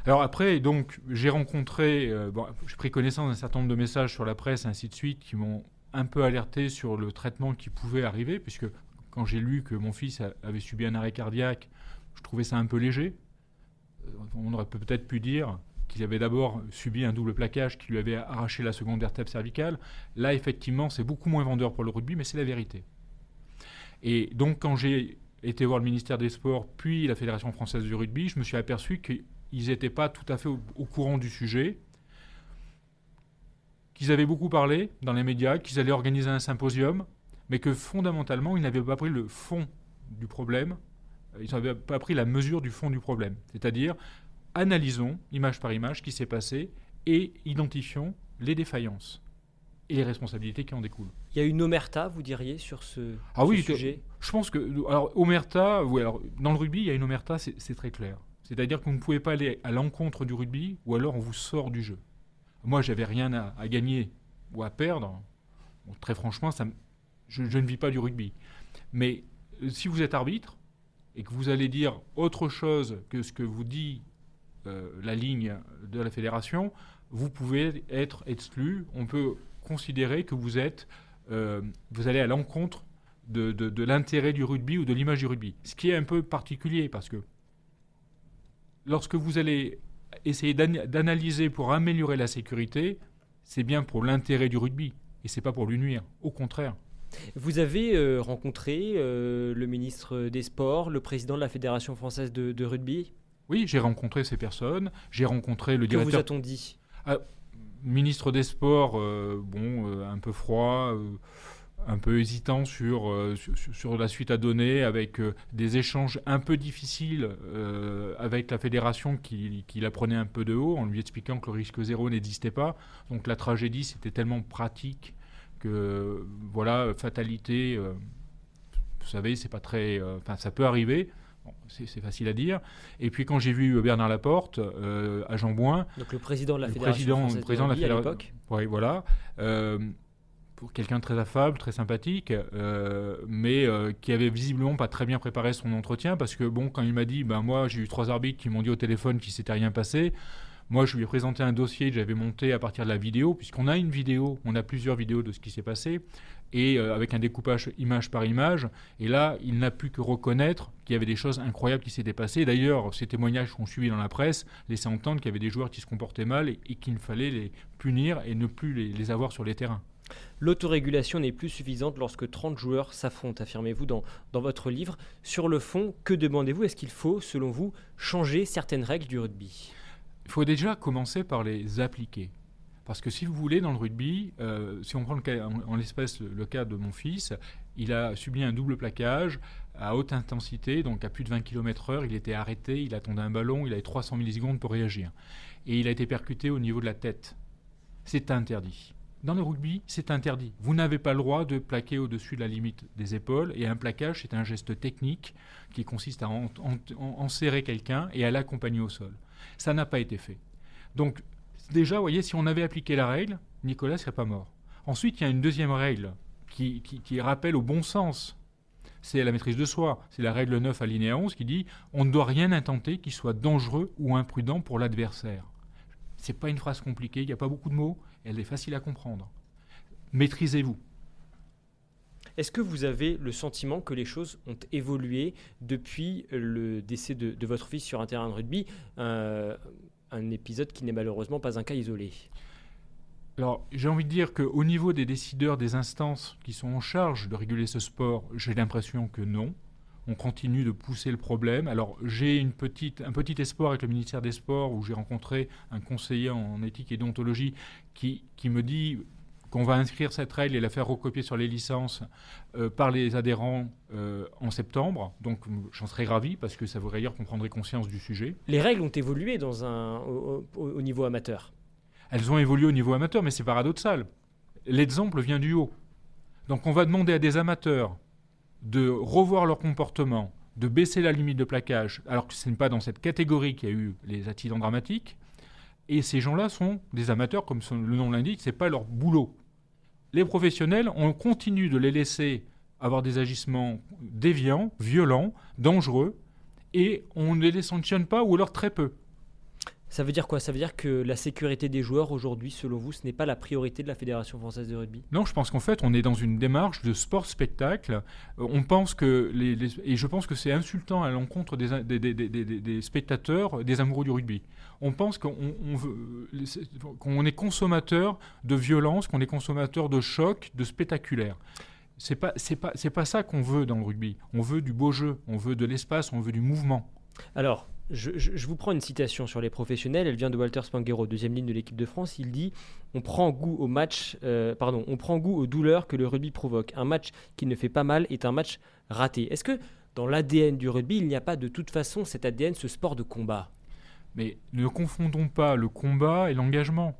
Alors après, donc, j'ai rencontré, euh, bon, j'ai pris connaissance d'un certain nombre de messages sur la presse, ainsi de suite, qui m'ont un peu alerté sur le traitement qui pouvait arriver, puisque quand j'ai lu que mon fils avait subi un arrêt cardiaque, je trouvais ça un peu léger. Euh, on aurait peut-être pu dire, qu'il avait d'abord subi un double plaquage qui lui avait arraché la seconde vertèbre cervicale. Là, effectivement, c'est beaucoup moins vendeur pour le rugby, mais c'est la vérité. Et donc, quand j'ai été voir le ministère des Sports, puis la Fédération française du rugby, je me suis aperçu qu'ils n'étaient pas tout à fait au, courant du sujet, qu'ils avaient beaucoup parlé dans les médias, qu'ils allaient organiser un symposium, mais que fondamentalement, ils n'avaient pas pris le fond du problème, ils n'avaient pas pris la mesure du fond du problème. C'est-à-dire, analysons, image par image, ce qui s'est passé et identifions les défaillances et les responsabilités qui en découlent. Il y a une omerta, vous diriez, sur ce, ah oui, sujet? Je pense que. Alors, omerta, oui, alors, dans le rugby, il y a une omerta, c'est très clair. C'est-à-dire que vous ne pouvez pas aller à l'encontre du rugby ou alors on vous sort du jeu. Moi, j'avais rien à, gagner ou à perdre. très franchement, ça, je, je, ne vis pas du rugby. Mais euh, si vous êtes arbitre et que vous allez dire autre chose que ce que vous dit la ligne de la fédération, vous pouvez être exclu. On peut considérer que vous êtes, euh, vous allez à l'encontre de, de, l'intérêt du rugby ou de l'image du rugby. Ce qui est un peu particulier parce que lorsque vous allez essayer d'analyser pour améliorer la sécurité, c'est bien pour l'intérêt du rugby et c'est pas pour lui nuire. Au contraire. Vous avez euh, rencontré le ministre des Sports, le président de la Fédération française de rugby? Oui, j'ai rencontré ces personnes. J'ai rencontré le directeur. Que vous a-t-on dit? Ah, Ministre des Sports, euh, bon, euh, un peu froid, euh, un peu hésitant sur, sur, la suite à donner, avec des échanges un peu difficiles avec la fédération qui, qui, la prenait un peu de haut, en lui expliquant que le risque zéro n'existait pas. Donc la tragédie, c'était tellement pratique que, voilà, fatalité. vous savez, c'est pas très. Enfin, ça peut arriver c'est facile à dire. Et puis quand j'ai vu Bernard Laporte euh, à Jambouin, donc le président de la fédération président, président de, la fédération, à l'époque, oui, voilà, euh, pour quelqu'un de très affable, très sympathique, euh, mais qui avait visiblement pas très bien préparé son entretien parce que bon, quand il m'a dit, ben moi j'ai eu trois arbitres qui m'ont dit au téléphone qu'il s'était rien passé. Moi, je lui ai présenté un dossier que j'avais monté à partir de la vidéo, puisqu'on a une vidéo, on a plusieurs vidéos de ce qui s'est passé, et euh, avec un découpage image par image. Et là, il n'a pu que reconnaître qu'il y avait des choses incroyables qui s'étaient passées. D'ailleurs, ces témoignages qu'on suivi dans la presse laissaient entendre qu'il y avait des joueurs qui se comportaient mal et, qu'il fallait les punir et ne plus les avoir sur les terrains. L'autorégulation n'est plus suffisante lorsque 30 joueurs s'affrontent, affirmez-vous dans, dans votre livre. Sur le fond, que demandez-vous? Est-ce qu'il faut, selon vous, changer certaines règles du rugby? Il faut déjà commencer par les appliquer. Parce que si vous voulez, dans le rugby, euh, si on prend en, l'espèce le cas de mon fils, il a subi un double plaquage à haute intensité, donc à plus de 20 km/h. Il était arrêté, il attendait un ballon, il avait 300 millisecondes pour réagir. Et il a été percuté au niveau de la tête. C'est interdit. Dans le rugby, c'est interdit. Vous n'avez pas le droit de plaquer au-dessus de la limite des épaules. Et un plaquage, c'est un geste technique qui consiste à enserrer quelqu'un et à l'accompagner au sol. Ça n'a pas été fait. Donc, déjà, vous voyez, si on avait appliqué la règle, Nicolas serait pas mort. Ensuite, il y a une deuxième règle qui, rappelle au bon sens c'est la maîtrise de soi. C'est la règle 9 alinéa 11 qui dit on ne doit rien intenter qui soit dangereux ou imprudent pour l'adversaire. C'est pas une phrase compliquée, il n'y a pas beaucoup de mots, elle est facile à comprendre. Maîtrisez-vous. Est-ce que vous avez le sentiment que les choses ont évolué depuis le décès de, votre fils sur un terrain de rugby? Euh, Un épisode qui n'est malheureusement pas un cas isolé. Alors, j'ai envie de dire qu'au niveau des décideurs, des instances qui sont en charge de réguler ce sport, j'ai l'impression que non on continue de pousser le problème. Alors j'ai une petite, un petit espoir avec le ministère des Sports où j'ai rencontré un conseiller en éthique et déontologie qui, qui me dit qu'on va inscrire cette règle et la faire recopier sur les licences euh, par les adhérents euh, en septembre. Donc j'en serais ravi parce que ça voudrait dire qu'on prendrait conscience du sujet. Les règles ont évolué dans un, au niveau amateur. Elles ont évolué au niveau amateur, mais c'est paradoxal. L'exemple vient du haut. Donc on va demander à des amateurs de revoir leur comportement, de baisser la limite de plaquage, alors que ce n'est pas dans cette catégorie qu'il y a eu les accidents dramatiques. Et ces gens-là sont des amateurs, comme le nom l'indique, ce n'est pas leur boulot. Les professionnels, on continue de les laisser avoir des agissements déviants, violents, dangereux, et on ne les sanctionne pas ou alors très peu. Ça veut dire quoi? Ça veut dire que la sécurité des joueurs aujourd'hui, selon vous, ce n'est pas la priorité de la Fédération française de rugby? Non, je pense qu'en fait, on est dans une démarche de sport-spectacle. Euh, on pense que les, et je pense que c'est insultant à l'encontre des, des, spectateurs, des amoureux du rugby. On pense qu'on qu'on est consommateur de violence, qu'on est consommateur de choc, de spectaculaire. C'est pas c'est pas c'est pas ça qu'on veut dans le rugby. On veut du beau jeu, on veut de l'espace, on veut du mouvement. Alors, je, vous prends une citation sur les professionnels. Elle vient de Walter Spanghero, deuxième ligne de l'équipe de France. Il dit On prend goût au match, euh, pardon, on prend goût aux douleurs que le rugby provoque. Un match qui ne fait pas mal est un match raté. Est-ce que dans l'ADN du rugby, il n'y a pas de toute façon cet ADN, ce sport de combat? Mais ne confondons pas le combat et l'engagement.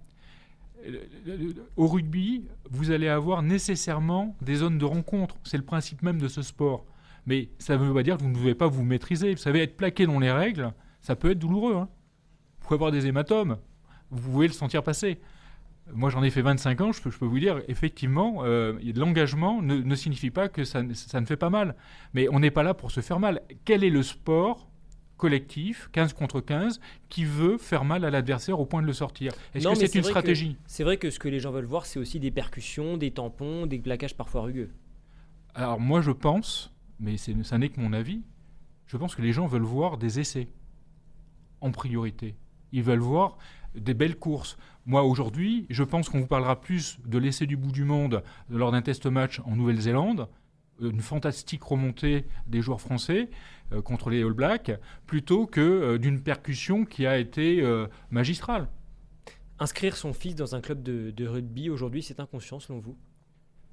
Au rugby, vous allez avoir nécessairement des zones de rencontre. C'est le principe même de ce sport. Mais ça ne veut pas dire que vous ne devez pas vous maîtriser. Vous savez, être plaqué dans les règles, ça peut être douloureux. Hein. Vous pouvez avoir des hématomes, vous pouvez le sentir passer. Moi, j'en ai fait 25 ans, je peux, vous dire, effectivement, euh, l'engagement ne, signifie pas que ça, ça, ne fait pas mal. Mais on n'est pas là pour se faire mal. Quel est le sport collectif, 15 contre 15, qui veut faire mal à l'adversaire au point de le sortir? Est-ce que c'est une stratégie? C'est vrai que ce que les gens veulent voir, c'est aussi des percussions, des tampons, des plaquages parfois rugueux. Alors moi, je pense mais ça n'est que mon avis, je pense que les gens veulent voir des essais en priorité. Ils veulent voir des belles courses. Moi, aujourd'hui, je pense qu'on vous parlera plus de l'essai du bout du monde lors d'un test match en Nouvelle-Zélande, une fantastique remontée des joueurs français euh, contre les All Blacks, plutôt que euh, d'une percussion qui a été euh, magistrale. Inscrire son fils dans un club de rugby aujourd'hui, c'est inconscient selon vous?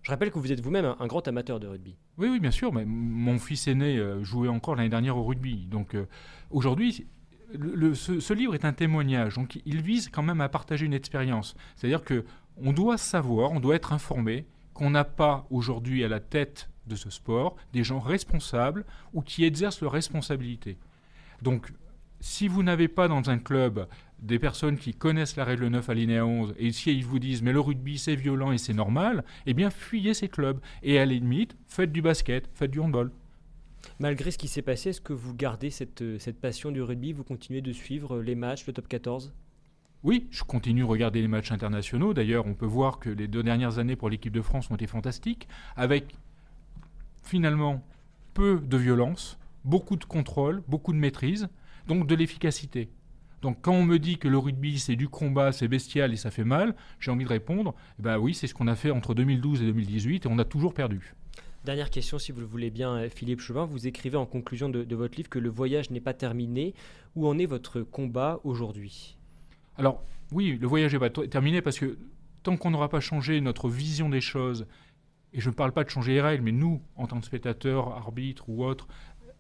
Je rappelle que vous êtes vous-même un, grand amateur de rugby. Oui, oui, bien sûr. Mon fils aîné euh, jouait encore l'année dernière au rugby. Donc euh, aujourd'hui, ce, livre est un témoignage. Donc il vise quand même à partager une expérience. C'est-à-dire que on doit savoir, on doit être informé qu'on n'a pas aujourd'hui à la tête de ce sport des gens responsables ou qui exercent leur responsabilité. Donc si vous n'avez pas dans un club des personnes qui connaissent la règle 9 alinéa 11 et si ils vous disent mais le rugby c'est violent et c'est normal, eh bien fuyez ces clubs et à la limite faites du basket, faites du handball. Malgré ce qui s'est passé, est-ce que vous gardez cette, cette passion du rugby? Vous continuez de suivre les matchs, le top 14 oui, je continue de regarder les matchs internationaux. D'ailleurs, on peut voir que les deux dernières années pour l'équipe de France ont été fantastiques, avec finalement peu de violence, beaucoup de contrôle, beaucoup de maîtrise, donc de l'efficacité. Donc quand on me dit que le rugby c'est du combat, c'est bestial et ça fait mal, j'ai envie de répondre, ben oui, c'est ce qu'on a fait entre 2012 et 2018 et on a toujours perdu. Dernière question, si vous le voulez bien, euh, Philippe Chauvin. Vous écrivez en conclusion de, de votre livre que le voyage n'est pas terminé. Où en est votre combat aujourd'hui? Alors, oui, le voyage n'est pas terminé parce que tant qu'on n'aura pas changé notre vision des choses, et je ne parle pas de changer les règles, mais nous, en tant que spectateurs, arbitres ou autres,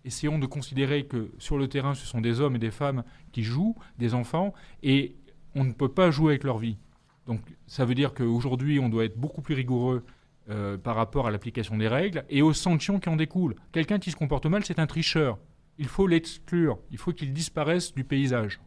essayons de considérer que sur le terrain, ce sont des hommes et des femmes qui jouent, des enfants, et on ne peut pas jouer avec leur vie. Donc ça veut dire qu'aujourd'hui, on doit être beaucoup plus rigoureux euh, par rapport à l'application des règles et aux sanctions qui en découlent. Quelqu'un qui se comporte mal, c'est un tricheur. Il faut l'exclure, il faut qu'il disparaisse du paysage.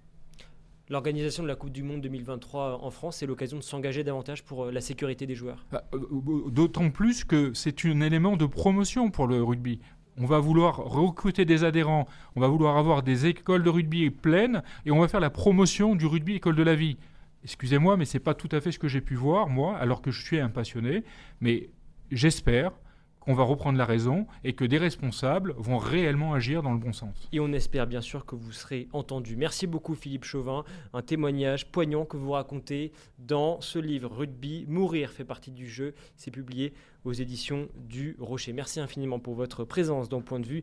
L'organisation de la Coupe du Monde 2023 en France, c'est l'occasion de s'engager davantage pour euh, la sécurité des joueurs. Bah, euh, d'autant plus que c'est un élément de promotion pour le rugby. On va vouloir recruter des adhérents, on va vouloir avoir des écoles de rugby pleines et on va faire la promotion du rugby école de la vie. Excusez-moi, mais ce n'est pas tout à fait ce que j'ai pu voir, moi, alors que je suis un passionné. Mais j'espère qu'on va reprendre la raison et que des responsables vont réellement agir dans le bon sens. Et on espère bien sûr que vous serez entendu. Merci beaucoup Philippe Chauvin, un témoignage poignant que vous racontez dans ce livre Rugby, Mourir fait partie du jeu. C'est publié aux éditions du Rocher. Merci infiniment pour votre présence dans Point de vue.